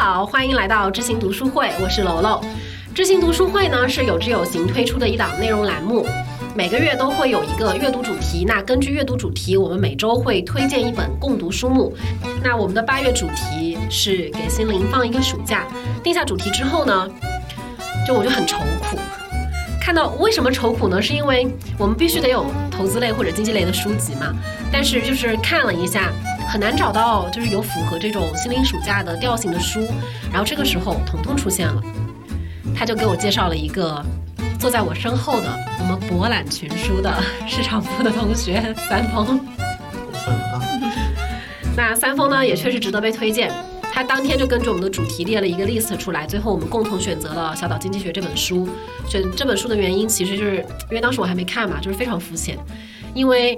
好，欢迎来到知行读书会，我是楼楼。知行读书会呢是有知有行推出的一档内容栏目，每个月都会有一个阅读主题。那根据阅读主题，我们每周会推荐一本共读书目。那我们的八月主题是给心灵放一个暑假。定下主题之后呢，就我就很愁苦。看到为什么愁苦呢？是因为我们必须得有投资类或者经济类的书籍嘛。但是就是看了一下。很难找到就是有符合这种心灵暑假的调性的书，然后这个时候彤彤出现了，他就给我介绍了一个坐在我身后的我们博览群书的市场部的同学三丰。那三丰呢也确实值得被推荐，他当天就根据我们的主题列了一个 list 出来，最后我们共同选择了《小岛经济学》这本书。选这本书的原因其实就是因为当时我还没看嘛，就是非常肤浅，因为。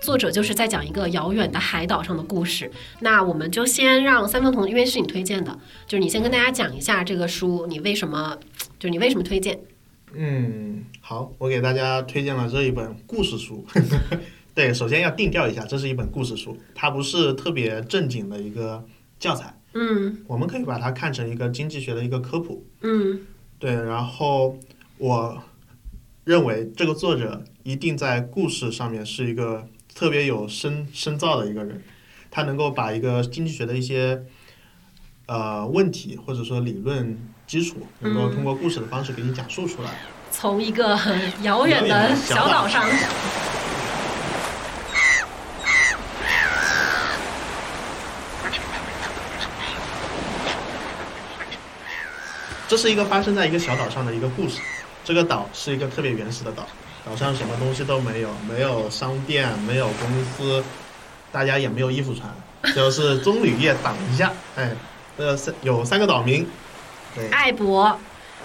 作者就是在讲一个遥远的海岛上的故事。那我们就先让三方同，因为是你推荐的，就是你先跟大家讲一下这个书，你为什么，就是你为什么推荐？嗯，好，我给大家推荐了这一本故事书。对，首先要定调一下，这是一本故事书，它不是特别正经的一个教材。嗯，我们可以把它看成一个经济学的一个科普。嗯，对，然后我认为这个作者一定在故事上面是一个。特别有深深造的一个人，他能够把一个经济学的一些呃问题或者说理论基础，能够通过故事的方式给你讲述出来。从一个很遥远的小岛上，这是一个发生在一个小岛上的一个故事。这个岛是一个特别原始的岛。岛上什么东西都没有，没有商店，没有公司，大家也没有衣服穿，就是棕榈叶挡一下。哎，呃，三有三个岛民，对，艾博、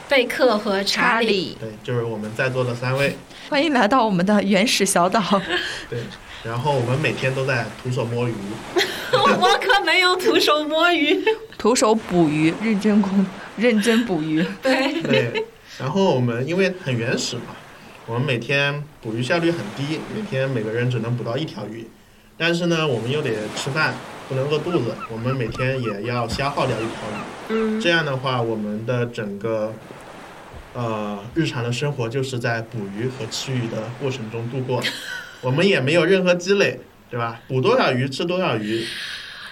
贝克和查理，对，就是我们在座的三位。欢迎来到我们的原始小岛。对，然后我们每天都在徒手摸鱼。我可没有徒手摸鱼，徒手捕鱼，认真工，认真捕鱼。对对，然后我们因为很原始嘛。我们每天捕鱼效率很低，每天每个人只能捕到一条鱼，但是呢，我们又得吃饭，不能饿肚子，我们每天也要消耗掉一条鱼。嗯，这样的话，我们的整个呃日常的生活就是在捕鱼和吃鱼的过程中度过，我们也没有任何积累，对吧？捕多少鱼吃多少鱼。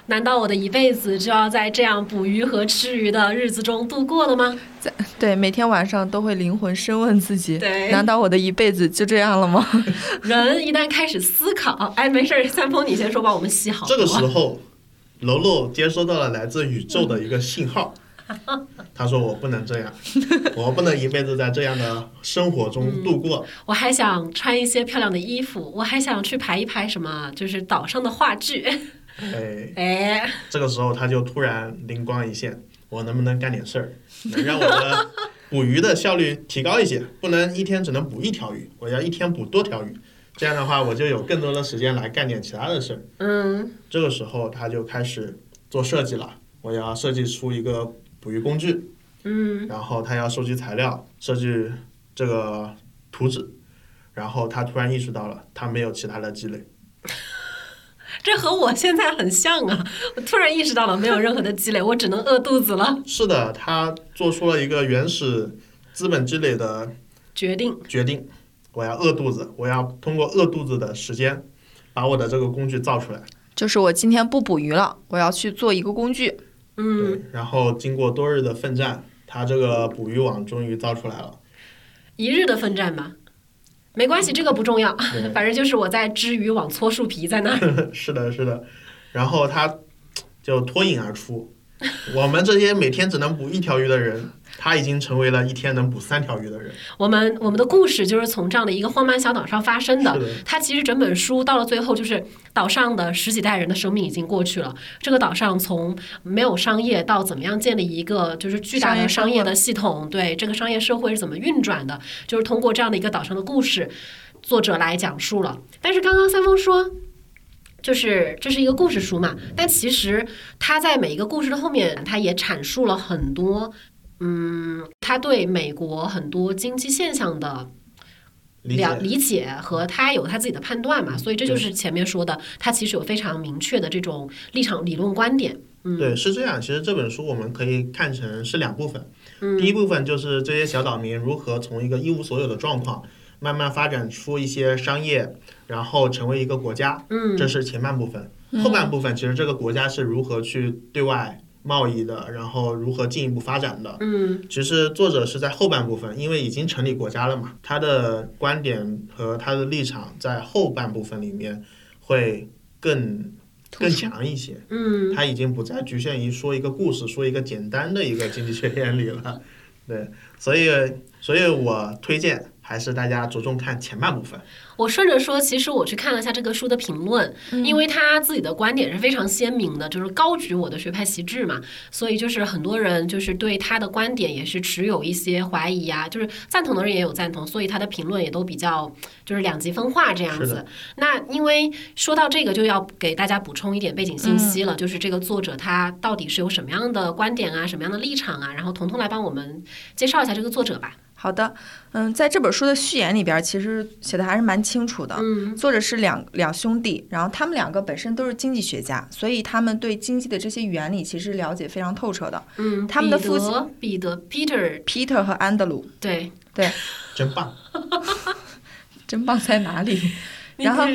难道我的一辈子就要在这样捕鱼和吃鱼的日子中度过了吗？在对，每天晚上都会灵魂深问自己：对，难道我的一辈子就这样了吗？人一旦开始思考，哎，没事儿，三丰你先说，吧我们洗好。这个时候，楼楼接收到了来自宇宙的一个信号，他说：“我不能这样，我不能一辈子在这样的生活中度过。我还想穿一些漂亮的衣服，我还想去排一排什么，就是岛上的话剧。”哎哎，这个时候他就突然灵光一现，我能不能干点事儿，能让我的捕鱼的效率提高一些？不能一天只能捕一条鱼，我要一天捕多条鱼，这样的话我就有更多的时间来干点其他的事儿。嗯，这个时候他就开始做设计了，我要设计出一个捕鱼工具。嗯，然后他要收集材料，设计这个图纸，然后他突然意识到了，他没有其他的积累。这和我现在很像啊！我突然意识到了，没有任何的积累，我只能饿肚子了。是的，他做出了一个原始资本积累的决定。决定，我要饿肚子，我要通过饿肚子的时间，把我的这个工具造出来。就是我今天不捕鱼了，我要去做一个工具。嗯。然后经过多日的奋战，他这个捕鱼网终于造出来了。一日的奋战吧。没关系，这个不重要，反正就是我在织渔网搓树皮在那儿。是的，是的，然后他就脱颖而出。我们这些每天只能捕一条鱼的人。他已经成为了一天能捕三条鱼的人。我们我们的故事就是从这样的一个荒蛮小岛上发生的。它其实整本书到了最后，就是岛上的十几代人的生命已经过去了。这个岛上从没有商业到怎么样建立一个就是巨大的商业的系统，对这个商业社会是怎么运转的，就是通过这样的一个岛上的故事，作者来讲述了。但是刚刚三丰说，就是这是一个故事书嘛，但其实他在每一个故事的后面，他也阐述了很多。嗯，他对美国很多经济现象的了理解和他有他自己的判断嘛，所以这就是前面说的，他其实有非常明确的这种立场、理论观点。嗯，对，是这样。其实这本书我们可以看成是两部分。嗯第一部分就是这些小岛民如何从一个一无所有的状况，慢慢发展出一些商业，然后成为一个国家。嗯这是前半部分。后半部分其实这个国家是如何去对外贸易的，然后如何进一步发展的。嗯其实作者是在后半部分，因为已经成立国家了嘛，他的观点和他的立场在后半部分里面会更更强一些。嗯他已经不再局限于说一个故事，说一个简单的一个经济学 原理了。对，所以所以我推荐还是大家着重看前半部分。我顺着说，其实我去看了一下这个书的评论，因为他自己的观点是非常鲜明的，就是高举我的学派旗帜嘛，所以就是很多人就是对他的观点也是持有一些怀疑啊，就是赞同的人也有赞同，所以他的评论也都比较就是两极分化这样子。那因为说到这个，就要给大家补充一点背景信息了，就是这个作者他到底是有什么样的观点啊，什么样的立场啊，然后彤彤来帮我们介绍一下这个作者吧。好的，嗯，在这本书的序言里边，其实写的还是蛮清楚的。嗯作者是两两兄弟，然后他们两个本身都是经济学家，所以他们对经济的这些原理其实了解非常透彻的。嗯，他们的父亲得彼得 Peter Peter 和安德鲁，对对，真棒！真棒在哪里？然后。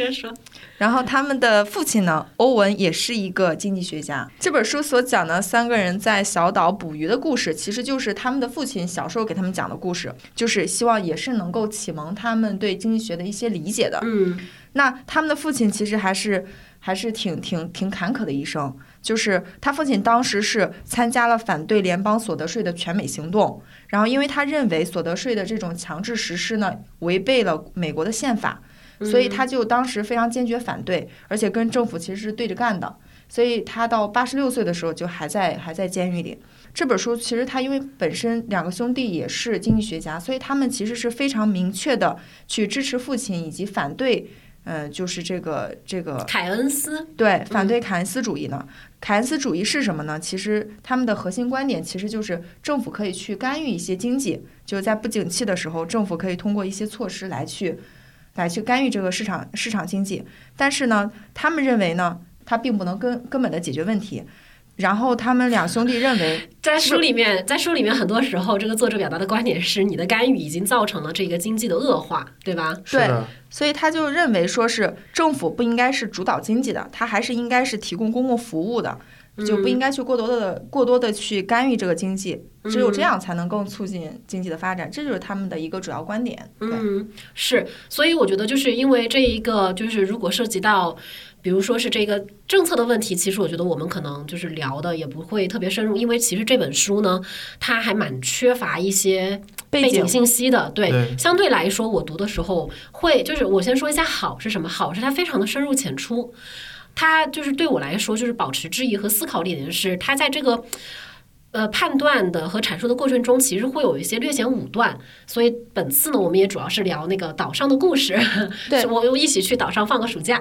然后他们的父亲呢，欧文也是一个经济学家。这本书所讲的三个人在小岛捕鱼的故事，其实就是他们的父亲小时候给他们讲的故事，就是希望也是能够启蒙他们对经济学的一些理解的。嗯那他们的父亲其实还是还是挺挺挺坎坷的一生，就是他父亲当时是参加了反对联邦所得税的全美行动，然后因为他认为所得税的这种强制实施呢，违背了美国的宪法，所以他就当时非常坚决反对，而且跟政府其实是对着干的。所以他到八十六岁的时候就还在还在监狱里。这本书其实他因为本身两个兄弟也是经济学家，所以他们其实是非常明确的去支持父亲以及反对，呃，就是这个这个凯恩斯，对，反对凯恩斯主义呢？凯恩斯主义是什么呢？其实他们的核心观点其实就是政府可以去干预一些经济，就是在不景气的时候，政府可以通过一些措施来去来去干预这个市场市场经济。但是呢，他们认为呢，它并不能根根本的解决问题。然后他们两兄弟认为，在书里面，在书里面很多时候，这个作者表达的观点是，你的干预已经造成了这个经济的恶化，对吧？对，所以他就认为说是政府不应该是主导经济的，它还是应该是提供公共服务的，就不应该去过多的过多的去干预这个经济，只有这样才能更促进经济的发展，这就是他们的一个主要观点。对，嗯，是，所以我觉得就是因为这一个，就是如果涉及到，比如说是这个政策的问题，其实我觉得我们可能就是聊的也不会特别深入，因为其实这本书呢，它还蛮缺乏一些背背景景信息的。对，对相对来说，我读的时候会，就是我先说一下好是什么，好是它非常的深入浅出。它就是对我来说，就是保持质疑和思考的点是，他在这个呃判断的和阐述的过程中，其实会有一些略显武断。所以本次呢，我们也主要是聊那个岛上的故事。对 我又一起去岛上放个暑假。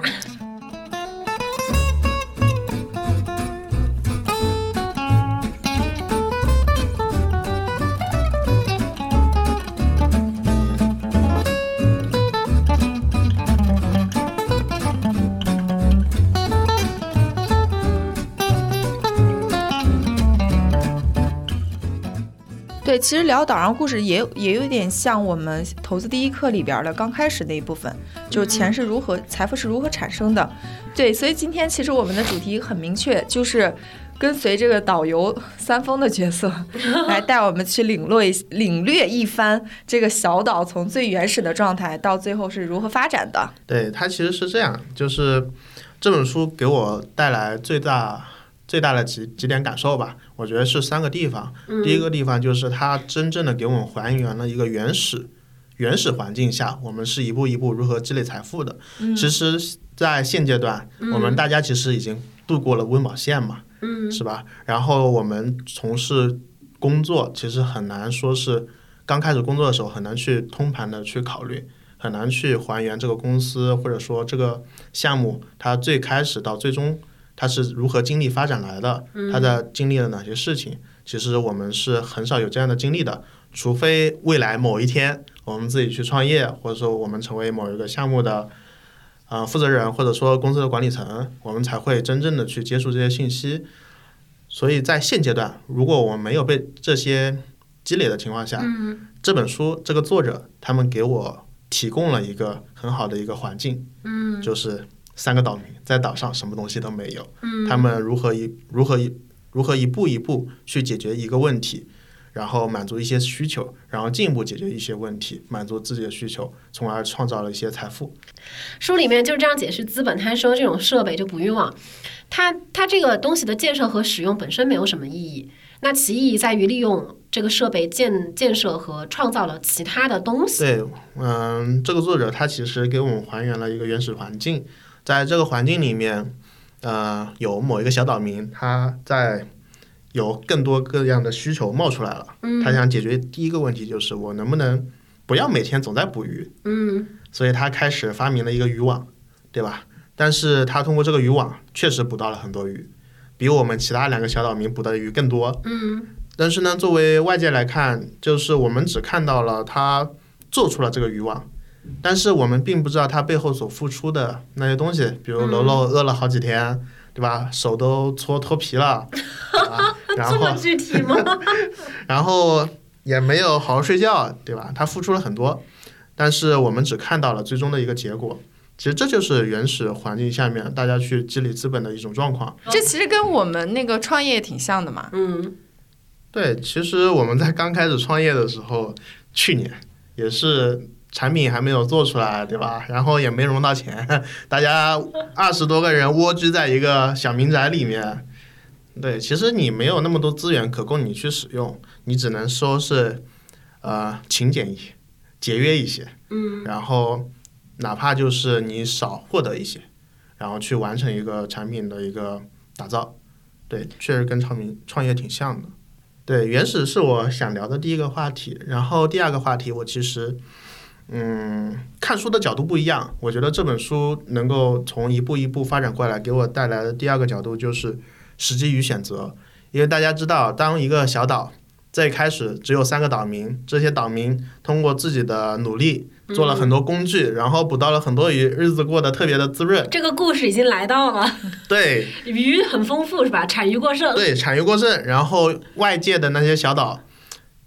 对，其实聊岛上故事也有也有点像我们投资第一课里边的刚开始那一部分，就是钱是如何、财富是如何产生的。对，所以今天其实我们的主题很明确，就是跟随这个导游三丰的角色，来带我们去领略领略一番这个小岛从最原始的状态到最后是如何发展的。对，它其实是这样，就是这本书给我带来最大最大的几几点感受吧，我觉得是三个地方。第一个地方就是它真正的给我们还原了一个原始原始环境下，我们是一步一步如何积累财富的。其实，在现阶段，我们大家其实已经度过了温饱线嘛，嗯是吧？然后我们从事工作，其实很难说是刚开始工作的时候很难去通盘的去考虑，很难去还原这个公司或者说这个项目它最开始到最终它是如何经历发展来的，他在经历了哪些事情。其实我们是很少有这样的经历的，除非未来某一天我们自己去创业，或者说我们成为某一个项目的呃负责人，或者说公司的管理层，我们才会真正的去接触这些信息。所以在现阶段，如果我们没有被这些积累的情况下，嗯这本书这个作者他们给我提供了一个很好的一个环境，嗯就是三个岛民在岛上什么东西都没有，嗯，他们如何一如何一如何一步一步去解决一个问题，然后满足一些需求，然后进一步解决一些问题，满足自己的需求，从而创造了一些财富。书里面就是这样解释资本，他说这种设备就不欲望，它它这个东西的建设和使用本身没有什么意义，那其意义在于利用这个设备建建设和创造了其他的东西。对，嗯，这个作者他其实给我们还原了一个原始环境，在这个环境里面，呃，有某一个小岛民，他在有更多各样的需求冒出来了，嗯他想解决第一个问题就是我能不能不要每天总在捕鱼，嗯所以他开始发明了一个渔网，对吧？但是他通过这个渔网确实捕到了很多鱼，比我们其他两个小岛民捕的鱼更多。嗯但是呢，作为外界来看，就是我们只看到了他做出了这个渔网，但是我们并不知道他背后所付出的那些东西，比如楼楼饿了好几天，对吧？手都搓脱皮了，啊、然这么后具体吗？然后也没有好好睡觉，对吧？他付出了很多，但是我们只看到了最终的一个结果。其实这就是原始环境下面大家去积累资本的一种状况。这其实跟我们那个创业挺像的嘛。嗯对，其实我们在刚开始创业的时候，去年也是产品还没有做出来，对吧？然后也没融到钱，大家二十多个人蜗居在一个小民宅里面。对，其实你没有那么多资源可供你去使用，你只能说是呃勤俭一些，节约一些，嗯然后哪怕就是你少获得一些，然后去完成一个产品的一个打造。对，确实跟创民创业挺像的。对，原始是我想聊的第一个话题，然后第二个话题，我其实，嗯，看书的角度不一样。我觉得这本书能够从一步一步发展过来，给我带来的第二个角度就是时机与选择。因为大家知道，当一个小岛最开始只有三个岛民，这些岛民通过自己的努力做了很多工具，然后捕到了很多鱼，日子过得特别的滋润。这个故事已经来到了，对，鱼很丰富是吧？产鱼过剩。对，产鱼过剩，然后外界的那些小岛，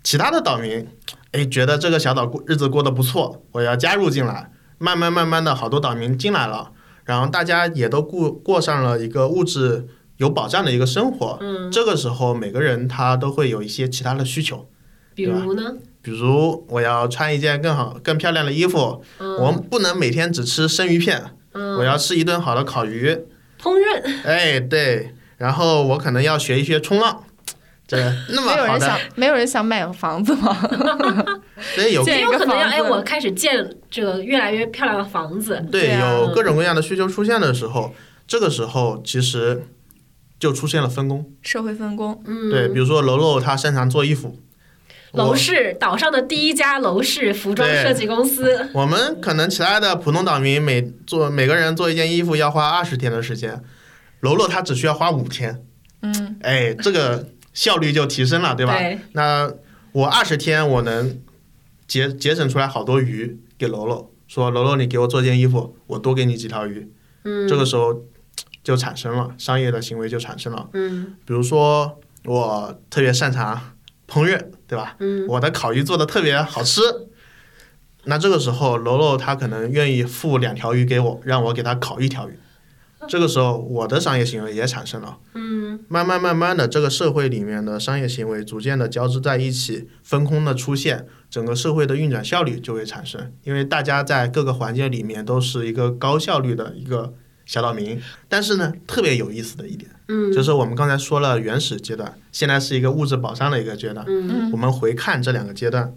其他的岛民，哎，觉得这个小岛过日子过得不错，我要加入进来。慢慢慢慢的，好多岛民进来了，然后大家也都过过上了一个物质有保障的一个生活。嗯，这个时候，每个人他都会有一些其他的需求，比如呢？比如我要穿一件更好、更漂亮的衣服，我们不能每天只吃生鱼片，我嗯，要吃一顿好的烤鱼。烹饪哎，对，然后我可能要学一学冲浪，这那么没有人想，没有人想买房子吗？所以有有可能要哎，我开始建这个越来越漂亮的房子。对有各种各样的需求出现的时候，这个时候其实就出现了分工。社会分工，嗯，对，比如说楼楼他擅长做衣服，楼市岛上的第一家楼市服装设计公司。我们可能其他的普通岛民每做每个人做一件衣服要花二十天的时间，楼楼他只需要花五天，嗯，哎，这个效率就提升了，对吧？对，那我二十天我能节节省出来好多鱼给楼楼，说楼楼你给我做件衣服，我多给你几条鱼，嗯，这个时候就产生了商业的行为就产生了。嗯比如说我特别擅长烹饪，对吧？嗯我的烤鱼做的特别好吃，那这个时候楼楼他可能愿意付两条鱼给我，让我给他烤一条鱼。这个时候我的商业行为也产生了。嗯慢慢慢慢的，这个社会里面的商业行为逐渐的交织在一起，分工的出现，整个社会的运转效率就会产生。因为大家在各个环节里面都是一个高效率的一个小岛民，但是呢，特别有意思的一点，嗯，就是我们刚才说了原始阶段，现在是一个物质保障的一个阶段。嗯我们回看这两个阶段，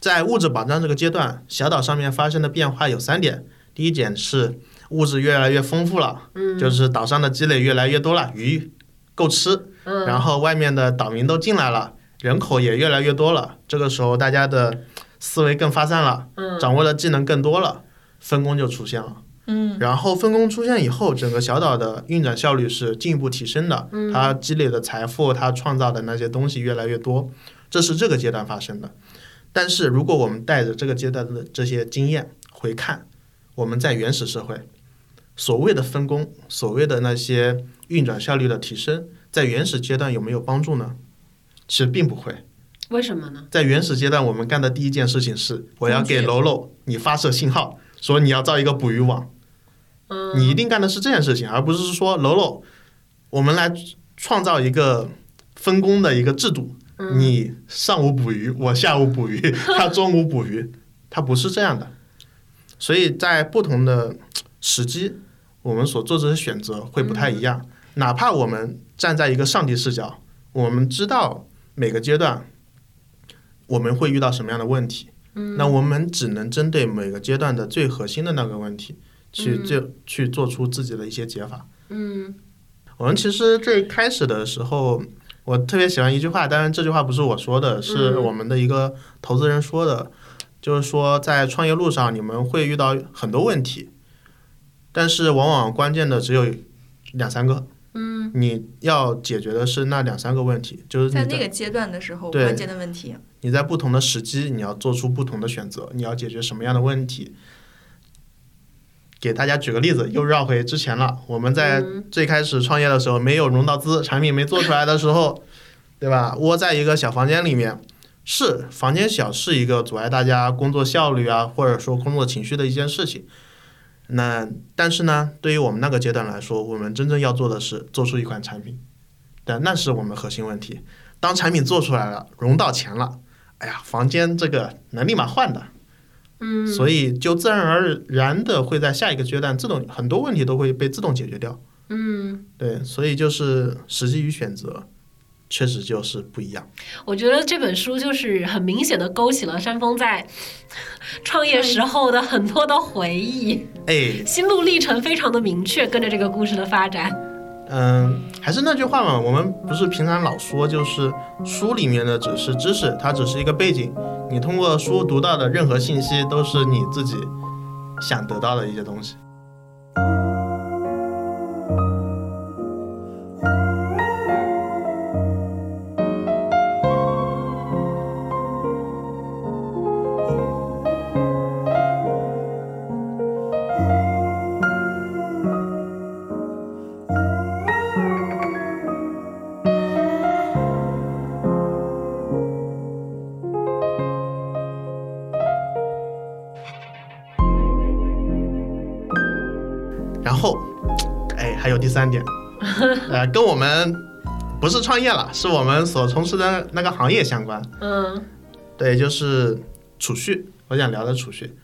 在物质保障这个阶段，小岛上面发生的变化有三点。第一点是物质越来越丰富了，嗯就是岛上的积累越来越多了，鱼够吃，嗯，然后外面的岛民都进来了，人口也越来越多了。这个时候大家的思维更发散了，嗯掌握的技能更多了，分工就出现了。嗯，然后分工出现以后，整个小岛的运转效率是进一步提升的，嗯它积累的财富，它创造的那些东西越来越多，这是这个阶段发生的。但是如果我们带着这个阶段的这些经验回看，我们在原始社会所谓的分工，所谓的那些运转效率的提升，在原始阶段有没有帮助呢？其实并不会。为什么呢？在原始阶段，我们干的第一件事情是，我要给楼楼你发射信号，说你要造一个捕鱼网。嗯你一定干的是这件事情，而不是说楼楼，我们来创造一个分工的一个制度。嗯你上午捕鱼，我下午捕鱼，他中午捕鱼，他不是这样的。所以在不同的时机，我们所做出的选择会不太一样。哪怕我们站在一个上帝视角，我们知道每个阶段我们会遇到什么样的问题，那我们只能针对每个阶段的最核心的那个问题，去就去做出自己的一些解法。嗯。我们其实最开始的时候，我特别喜欢一句话，当然这句话不是我说的，是我们的一个投资人说的，就是说在创业路上你们会遇到很多问题，但是往往关键的只有两三个，嗯你要解决的是那两三个问题，就是在在那个阶段的时候，对关键的问题。你在不同的时机，你要做出不同的选择，你要解决什么样的问题。给大家举个例子，又绕回之前了。我们在嗯最开始创业的时候，没有融到资，产品没做出来的时候，对吧？窝在一个小房间里面，是房间小是一个阻碍大家工作效率啊，或者说工作情绪的一件事情。那但是呢，对于我们那个阶段来说，我们真正要做的是做出一款产品，但那是我们核心问题。当产品做出来了，融到钱了，哎呀，房间这个能立马换的，嗯。所以就自然而然的会在下一个阶段自动很多问题都会被自动解决掉。嗯，对，所以就是时机与选择，确实就是不一样。我觉得这本书就是很明显的勾起了山峰在创业时候的很多的回忆，哎，心路历程非常的明确，跟着这个故事的发展。嗯，还是那句话嘛，我们不是平常老说，就是书里面的只是知识，它只是一个背景。你通过书读到的任何信息，都是你自己想得到的一些东西。呃，跟我们不是创业了，是我们所从事的那个行业相关。嗯对，就是储蓄，我想聊的储蓄，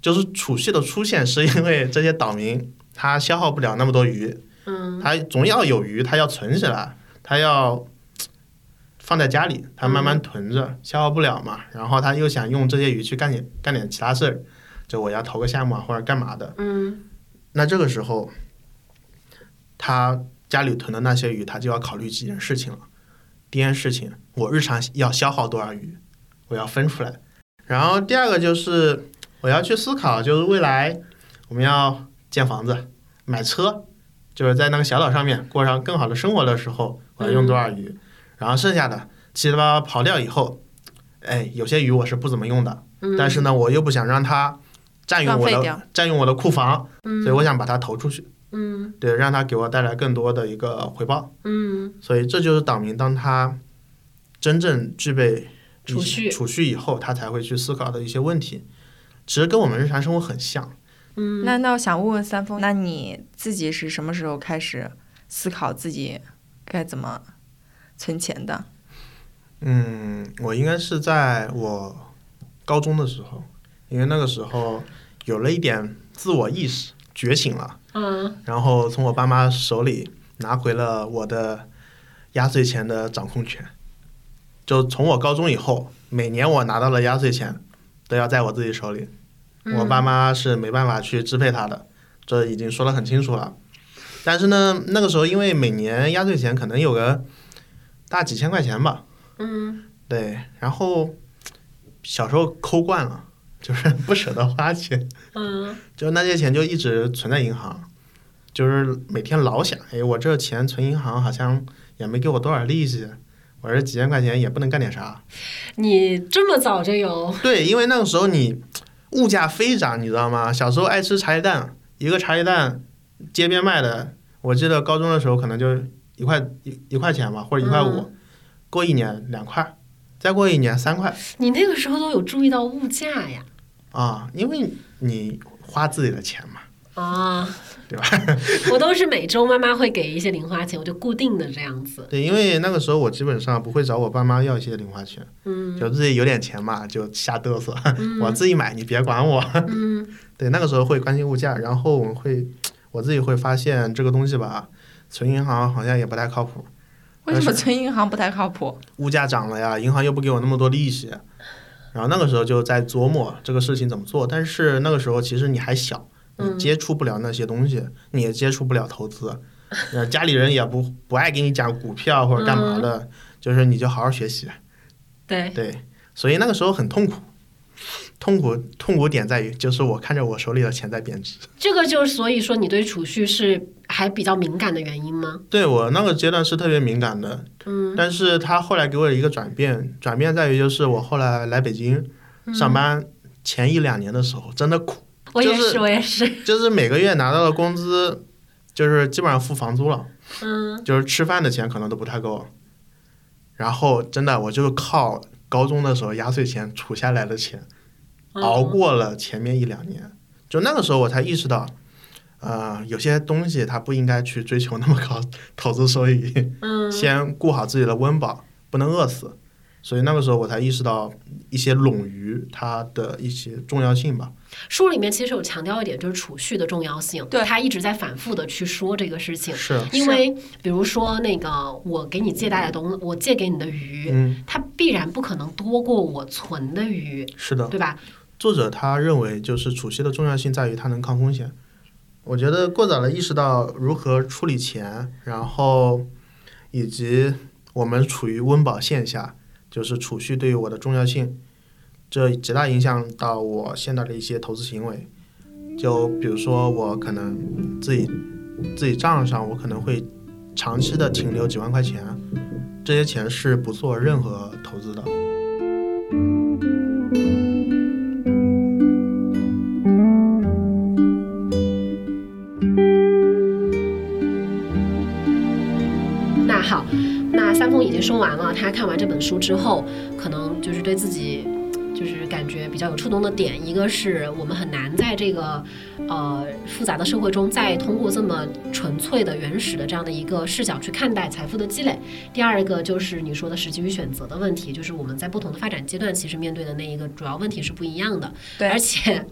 就是储蓄的出现是因为这些岛民他消耗不了那么多鱼，嗯他总要有鱼，他要存起来，他要放在家里，他慢慢囤着，消耗不了嘛。然后他又想用这些鱼去干点干点其他事儿，就我要投个项目啊或者干嘛的。嗯那这个时候，他家里囤的那些鱼，他就要考虑几件事情了。第一件事情，我日常要消耗多少鱼，我要分出来。然后第二个就是我要去思考，就是未来我们要建房子、买车，就是在那个小岛上面过上更好的生活的时候，我要用多少鱼。然后剩下的七七八八跑掉以后，哎，有些鱼我是不怎么用的，嗯，但是呢，我又不想让它占用我的占用我的库房，嗯，所以我想把它投出去，嗯对，让他给我带来更多的一个回报。嗯所以这就是岛民当他真正具备储蓄储蓄以后，他才会去思考的一些问题，其实跟我们日常生活很像。嗯，那那我想问问三丰，那你自己是什么时候开始思考自己该怎么存钱的？嗯，我应该是在我高中的时候，因为那个时候有了一点自我意识，觉醒了。嗯。然后从我爸妈手里拿回了我的压岁钱的掌控权。就从我高中以后，每年我拿到了压岁钱，都要在我自己手里，嗯。我爸妈是没办法去支配他的，这已经说得很清楚了。但是呢，那个时候因为每年压岁钱可能有个大几千块钱吧，嗯。对，然后小时候抠惯了，就是 不舍得花钱，嗯 就那些钱就一直存在银行，就是每天老想，哎，我这钱存银行好像也没给我多少利息，我这几千块钱也不能干点啥。你这么早就有，对，因为那个时候你物价飞涨，你知道吗？小时候爱吃茶叶蛋，一个茶叶蛋街边卖的，我记得高中的时候可能就一块一一块钱吧，或者一块五，嗯过一年两块，再过一年三块你那个时候都有注意到物价呀？啊，因为你花自己的钱嘛。啊，对吧？我都是每周妈妈会给一些零花钱，我就固定的这样子。对，因为那个时候我基本上不会找我爸妈要一些零花钱，嗯就自己有点钱嘛，就瞎嘚瑟，嗯我自己买，你别管我。嗯 对，那个时候会关心物价，然后我们会，我自己会发现这个东西吧，存银行好像也不太靠谱。为什么存银行不太靠谱？物价涨了呀，银行又不给我那么多利息，然后那个时候就在琢磨这个事情怎么做。但是那个时候其实你还小，你嗯接触不了那些东西，你也接触不了投资，呃，家里人也不不爱给你讲股票或者干嘛的，就是你就好好学习。对，对，所以那个时候很痛苦，痛苦痛苦点在于，就是我看着我手里的钱在贬值。这个就是所以说你对储蓄是还比较敏感的原因吗？对我那个阶段是特别敏感的，嗯但是他后来给我一个转变，转变在于就是我后来来北京上班前一两年的时候，真的苦，我也就是是，我也是。就是每个月拿到的工资，就是基本上付房租了，嗯就是吃饭的钱可能都不太够，然后真的我就靠高中的时候压岁钱储下来的钱。熬过了前面一两年，就那个时候我才意识到，呃，有些东西它不应该去追求那么高投资收益，嗯先顾好自己的温饱，不能饿死。所以那个时候我才意识到一些冗余它的一些重要性吧。书里面其实有强调一点，就是储蓄的重要性。对他一直在反复的去说这个事情。是，因为比如说那个我给你借贷的东，我借给你的鱼，嗯，它必然不可能多过我存的鱼，是的。对吧？作者他认为，就是储蓄的重要性在于它能抗风险。我觉得过早的意识到如何处理钱，然后以及我们处于温饱线下，就是储蓄对于我的重要性，这极大影响到我现在的一些投资行为。就比如说，我可能自己自己账上，我可能会长期的停留几万块钱，这些钱是不做任何投资的。说完了，他看完这本书之后，可能就是对自己。就是感觉比较有触动的点，一个是我们很难在这个呃复杂的社会中，再通过这么纯粹的、原始的这样的一个视角去看待财富的积累。第二个就是你说的时机与选择的问题，就是我们在不同的发展阶段，其实面对的那一个主要问题是不一样的。对而且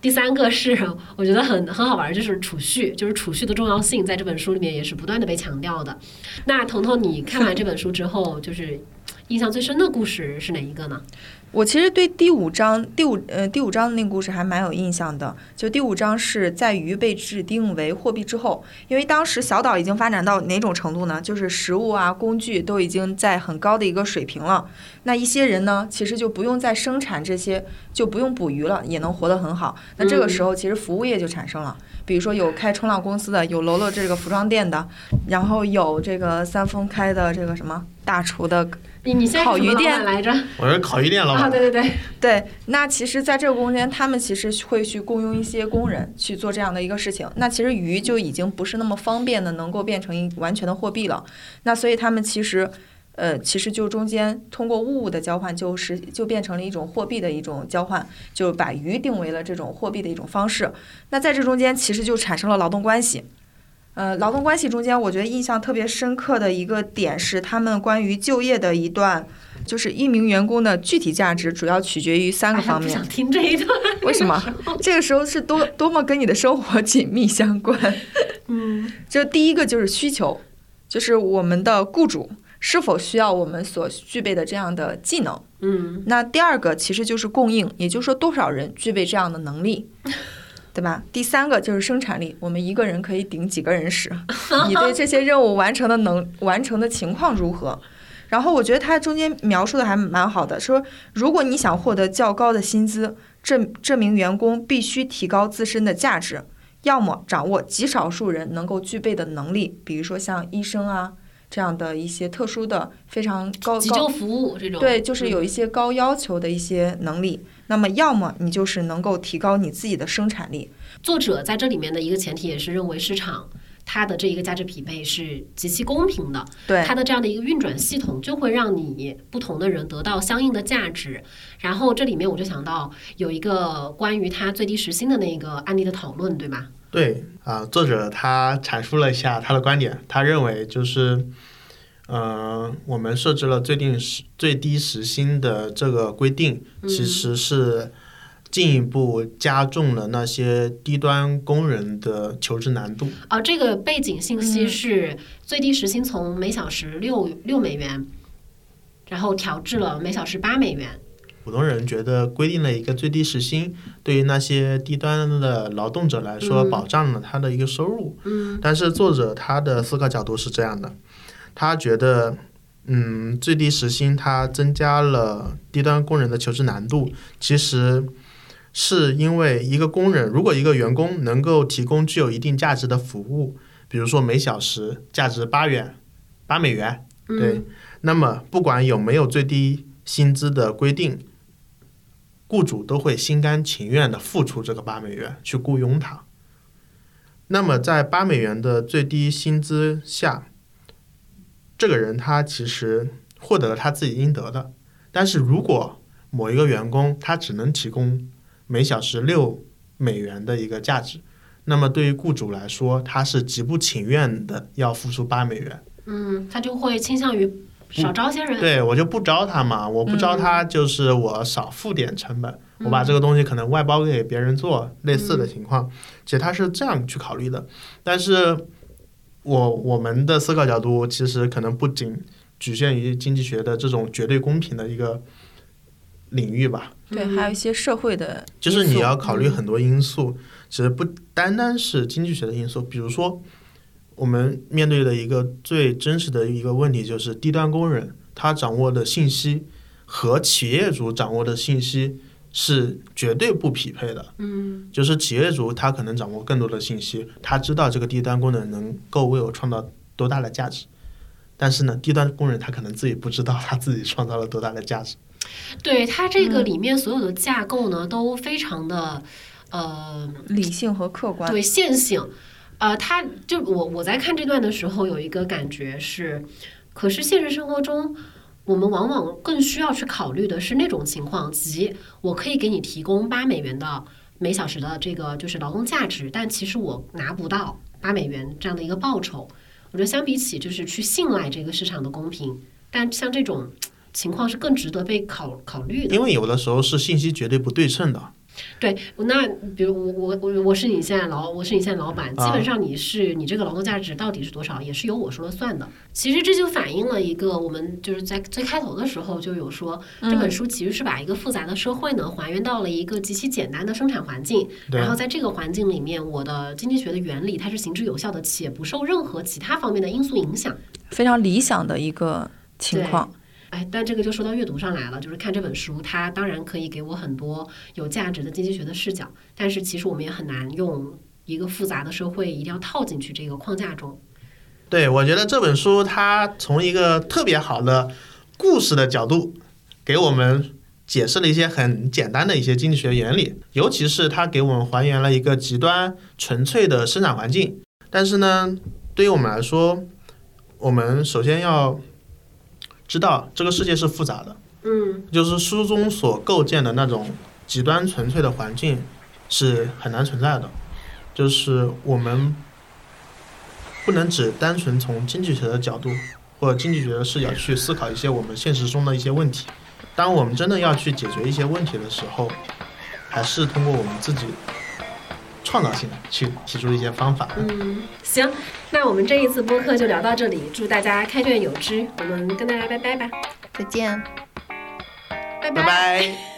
第三个是我觉得很很好玩，就是储蓄，就是储蓄的重要性，在这本书里面也是不断的被强调的。那彤彤，你看完这本书之后，就是印象最深的故事是哪一个呢？我其实对第五章第五呃第五章的那个故事还蛮有印象的。就第五章是在鱼被制定为货币之后，因为当时小岛已经发展到哪种程度呢？就是食物啊、工具都已经在很高的一个水平了。那一些人呢，其实就不用再生产这些，就不用捕鱼了，也能活得很好。那这个时候，其实服务业就产生了。比如说有开冲浪公司的，有楼楼这个服装店的，然后有这个三丰开的这个什么大厨的你你现在是什么老烤鱼店来着？我是烤鱼店老板。啊，对对对，对，那其实，在这个中间，他们其实会去雇佣一些工人去做这样的一个事情。那其实鱼就已经不是那么方便的，能够变成一完全的货币了。那所以他们其实，呃，其实就中间通过物物的交换，就是就变成了一种货币的一种交换，就把鱼定为了这种货币的一种方式。那在这中间，其实就产生了劳动关系。呃，劳动关系中间，我觉得印象特别深刻的一个点是，他们关于就业的一段，就是一名员工的具体价值主要取决于三个方面。不想听这一段。为什么？这个时候是多多么跟你的生活紧密相关。嗯就第一个就是需求，就是我们的雇主是否需要我们所具备的这样的技能。嗯那第二个其实就是供应，也就是说多少人具备这样的能力。对吧？第三个就是生产力，我们一个人可以顶几个人使。你对这些任务完成的能完成的情况如何？然后我觉得他中间描述的还蛮好的，说如果你想获得较高的薪资，这这名员工必须提高自身的价值，要么掌握极少数人能够具备的能力，比如说像医生啊这样的一些特殊的非常高高急救服务这种。对，就是有嗯一些高要求的一些能力。那么，要么你就是能够提高你自己的生产力。作者在这里面的一个前提也是认为市场它的这一个价值匹配是极其公平的，对，它的这样的一个运转系统就会让你不同的人得到相应的价值。然后这里面我就想到有一个关于它最低时薪的那个案例的讨论，对吗？对啊，作者他阐述了一下他的观点，他认为就是，呃，我们设置了最低时最低时薪的这个规定，其实是进一步加重了那些低端工人的求职难度。啊，这个背景信息是最低时薪从每小时六六美元，然后调至了每小时八美元。普通人觉得规定了一个最低时薪，对于那些低端的劳动者来说，嗯保障了他的一个收入。嗯但是作者他的思考角度是这样的，他觉得，嗯，最低时薪它增加了低端工人的求职难度，其实是因为一个工人，如果一个员工能够提供具有一定价值的服务，比如说每小时价值八元、八美元，对。嗯，那么不管有没有最低薪资的规定，雇主都会心甘情愿的付出这个八美元去雇佣他。那么在八美元的最低薪资下，这个人他其实获得了他自己应得的。但是如果某一个员工他只能提供每小时六美元的一个价值，那么对于雇主来说，他是极不情愿的要付出八美元。嗯，他就会倾向于少招些人。对我就不招他嘛，我不招他就是我少付点成本，我把这个东西可能外包给别人做，类似的情况，其实他是这样去考虑的。但是我我们的思考角度其实可能不仅局限于经济学的这种绝对公平的一个领域吧，对，嗯。还有一些社会的，就是你要考虑很多因素，其实不单单是经济学的因素，比如说。我们面对的一个最真实的一个问题就是，低端工人他掌握的信息和企业主掌握的信息是绝对不匹配的。嗯就是企业主他可能掌握更多的信息，他知道这个低端功能能够为我创造多大的价值，但是呢，低端工人他可能自己不知道他自己创造了多大的价值。对它这嗯个里面所有的架构呢，都非常的呃理性和客观。对线性。呃，他就我我在看这段的时候有一个感觉是，可是现实生活中，我们往往更需要去考虑的是那种情况，即我可以给你提供八美元的每小时的这个就是劳动价值，但其实我拿不到八美元这样的一个报酬。我觉得相比起就是去信赖这个市场的公平，但像这种情况是更值得被考考虑的。因为有的时候是信息绝对不对称的。对，那比如我我我我是你现在老我是你现在老板，基啊本上你是你这个劳动价值到底是多少，也是由我说了算的。其实这就反映了一个我们就是在最开头的时候就有说，这本书其实是把一个复杂的社会呢还原到了一个极其简单的生产环境，然后在这个环境里面，我的经济学的原理它是行之有效的，且不受任何其他方面的因素影响。非常理想的一个情况。哎，但这个就说到阅读上来了，就是看这本书，它当然可以给我很多有价值的经济学的视角，但是其实我们也很难用一个复杂的社会一定要套进去这个框架中。对，我觉得这本书它从一个特别好的故事的角度，给我们解释了一些很简单的一些经济学原理，尤其是它给我们还原了一个极端纯粹的生产环境。但是呢，对于我们来说，我们首先要知道这个世界是复杂的，嗯。就是书中所构建的那种极端纯粹的环境是很难存在的，就是我们不能只单纯从经济学的角度或者经济学的视角去思考一些我们现实中的一些问题。当我们真的要去解决一些问题的时候，还是通过我们自己创造性去提出一些方法。嗯，行，那我们这一次播客就聊到这里，祝大家开卷有知，我们跟大家拜拜吧，再见。拜拜拜。